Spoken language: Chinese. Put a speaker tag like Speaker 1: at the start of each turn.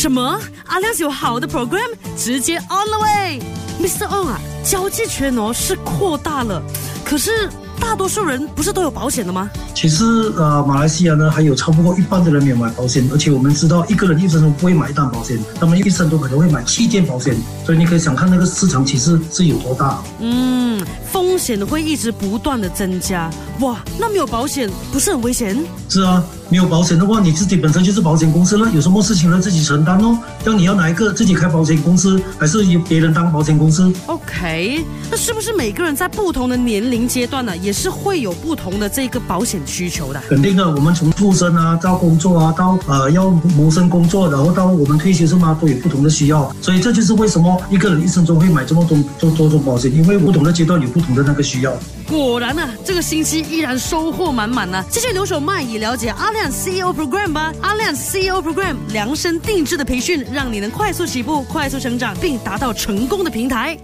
Speaker 1: 什么？阿亮有好的 program，直接 on the way，Mr. On 啊，交际圈哦是扩大了，可是。大多数人不是都有保险的吗？
Speaker 2: 其实，呃，马来西亚呢还有超不过一半的人没有买保险，而且我们知道一个人一生中不会买一单保险，他们一生都可能会买七件保险，所以你可以想看那个市场其实是有多大。
Speaker 1: 嗯，风险会一直不断的增加，哇，那没有保险不是很危险？
Speaker 2: 是啊。没有保险的话，你自己本身就是保险公司了，有什么事情呢自己承担哦。要你要哪一个自己开保险公司，还是由别人当保险公司
Speaker 1: ？OK，那是不是每个人在不同的年龄阶段呢，也是会有不同的这个保险需求的？
Speaker 2: 肯定的，我们从出生啊到工作啊到呃要谋生工作，然后到我们退休是吗，都有不同的需要。所以这就是为什么一个人一生中会买这么多多多种保险，因为不同的阶段有不同的那个需要。
Speaker 1: 果然呢，这个星期依然收获满满呢。继续留守麦以了解阿亮 CEO Program 吧。阿亮 CEO Program 量身定制的培训，让你能快速起步、快速成长，并达到成功的平台。